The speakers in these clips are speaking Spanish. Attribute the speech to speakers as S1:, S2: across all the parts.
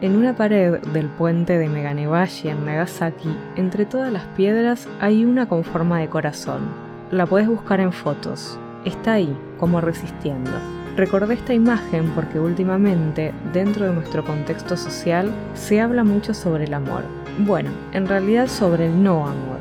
S1: En una pared del puente de Meganebashi en Nagasaki, entre todas las piedras hay una con forma de corazón. La puedes buscar en fotos. Está ahí, como resistiendo. Recordé esta imagen porque últimamente, dentro de nuestro contexto social, se habla mucho sobre el amor. Bueno, en realidad sobre el no amor.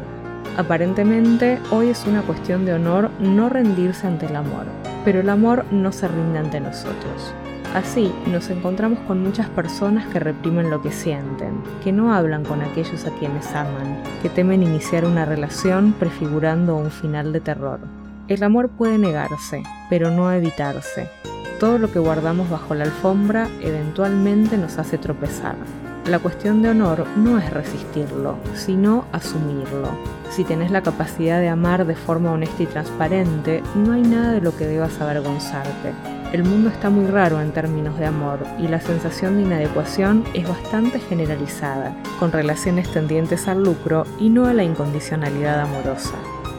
S1: Aparentemente, hoy es una cuestión de honor no rendirse ante el amor, pero el amor no se rinde ante nosotros. Así, nos encontramos con muchas personas que reprimen lo que sienten, que no hablan con aquellos a quienes aman, que temen iniciar una relación prefigurando un final de terror. El amor puede negarse, pero no evitarse. Todo lo que guardamos bajo la alfombra eventualmente nos hace tropezar. La cuestión de honor no es resistirlo, sino asumirlo. Si tenés la capacidad de amar de forma honesta y transparente, no hay nada de lo que debas avergonzarte. El mundo está muy raro en términos de amor y la sensación de inadecuación es bastante generalizada, con relaciones tendientes al lucro y no a la incondicionalidad amorosa.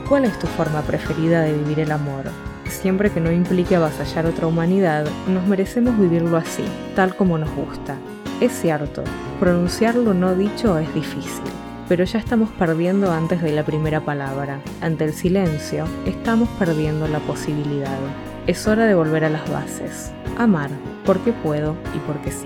S1: ¿Cuál es tu forma preferida de vivir el amor? Siempre que no implique avasallar otra humanidad, nos merecemos vivirlo así, tal como nos gusta. Es cierto, pronunciar lo no dicho es difícil, pero ya estamos perdiendo antes de la primera palabra. Ante el silencio, estamos perdiendo la posibilidad. Es hora de volver a las bases. Amar, porque puedo y porque sí.